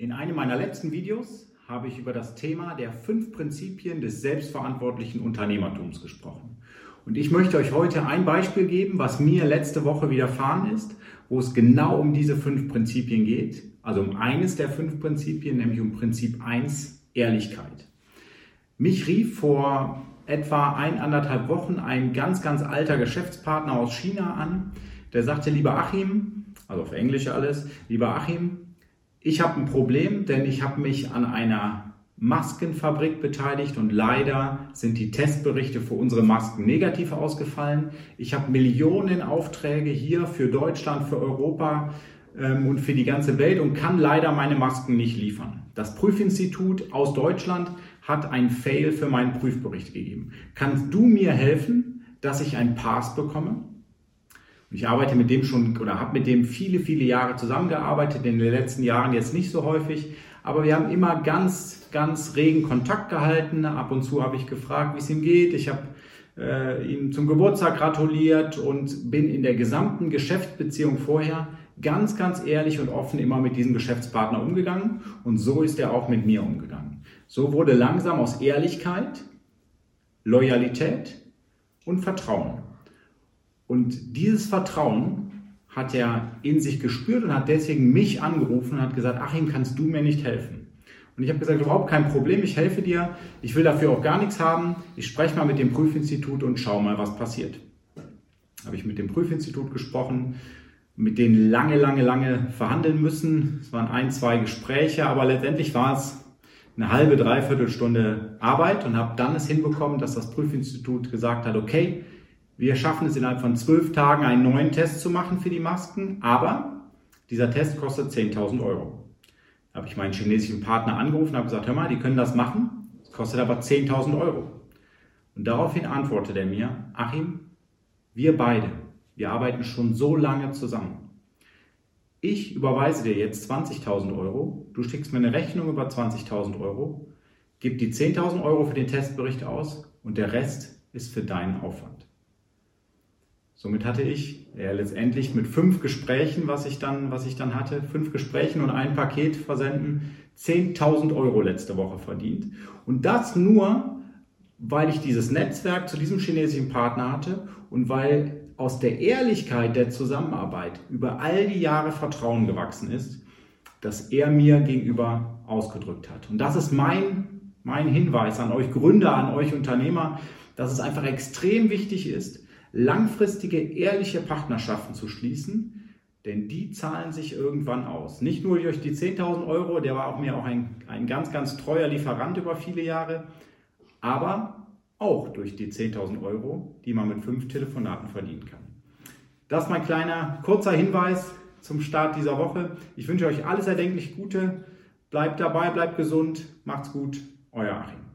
In einem meiner letzten Videos habe ich über das Thema der fünf Prinzipien des selbstverantwortlichen Unternehmertums gesprochen. Und ich möchte euch heute ein Beispiel geben, was mir letzte Woche widerfahren ist, wo es genau um diese fünf Prinzipien geht. Also um eines der fünf Prinzipien, nämlich um Prinzip 1, Ehrlichkeit. Mich rief vor etwa eineinhalb Wochen ein ganz, ganz alter Geschäftspartner aus China an, der sagte, lieber Achim, also auf Englisch alles, lieber Achim, ich habe ein Problem, denn ich habe mich an einer Maskenfabrik beteiligt und leider sind die Testberichte für unsere Masken negativ ausgefallen. Ich habe Millionen Aufträge hier für Deutschland, für Europa ähm, und für die ganze Welt und kann leider meine Masken nicht liefern. Das Prüfinstitut aus Deutschland hat ein Fail für meinen Prüfbericht gegeben. Kannst du mir helfen, dass ich ein Pass bekomme? Ich arbeite mit dem schon oder habe mit dem viele, viele Jahre zusammengearbeitet, in den letzten Jahren jetzt nicht so häufig, aber wir haben immer ganz, ganz regen Kontakt gehalten. Ab und zu habe ich gefragt, wie es ihm geht. Ich habe äh, ihm zum Geburtstag gratuliert und bin in der gesamten Geschäftsbeziehung vorher ganz, ganz ehrlich und offen immer mit diesem Geschäftspartner umgegangen und so ist er auch mit mir umgegangen. So wurde langsam aus Ehrlichkeit Loyalität und Vertrauen. Und dieses Vertrauen hat er in sich gespürt und hat deswegen mich angerufen und hat gesagt, Achim, kannst du mir nicht helfen? Und ich habe gesagt, überhaupt kein Problem, ich helfe dir, ich will dafür auch gar nichts haben, ich spreche mal mit dem Prüfinstitut und schau mal, was passiert. Habe ich mit dem Prüfinstitut gesprochen, mit denen lange, lange, lange verhandeln müssen. Es waren ein, zwei Gespräche, aber letztendlich war es eine halbe, dreiviertel Stunde Arbeit und habe dann es hinbekommen, dass das Prüfinstitut gesagt hat, okay, wir schaffen es innerhalb von zwölf Tagen, einen neuen Test zu machen für die Masken, aber dieser Test kostet 10.000 Euro. Da habe ich meinen chinesischen Partner angerufen und habe gesagt, hör mal, die können das machen, es kostet aber 10.000 Euro. Und daraufhin antwortete er mir, Achim, wir beide, wir arbeiten schon so lange zusammen. Ich überweise dir jetzt 20.000 Euro, du schickst mir eine Rechnung über 20.000 Euro, gib die 10.000 Euro für den Testbericht aus und der Rest ist für deinen Aufwand. Somit hatte ich ja, letztendlich mit fünf Gesprächen, was ich, dann, was ich dann hatte, fünf Gesprächen und ein Paket versenden, 10.000 Euro letzte Woche verdient. Und das nur, weil ich dieses Netzwerk zu diesem chinesischen Partner hatte und weil aus der Ehrlichkeit der Zusammenarbeit über all die Jahre Vertrauen gewachsen ist, das er mir gegenüber ausgedrückt hat. Und das ist mein, mein Hinweis an euch Gründer, an euch Unternehmer, dass es einfach extrem wichtig ist, langfristige, ehrliche Partnerschaften zu schließen, denn die zahlen sich irgendwann aus. Nicht nur durch die 10.000 Euro, der war auch mir auch ein, ein ganz, ganz treuer Lieferant über viele Jahre, aber auch durch die 10.000 Euro, die man mit fünf Telefonaten verdienen kann. Das ist mein kleiner, kurzer Hinweis zum Start dieser Woche. Ich wünsche euch alles erdenklich Gute. Bleibt dabei, bleibt gesund, macht's gut, euer Achim.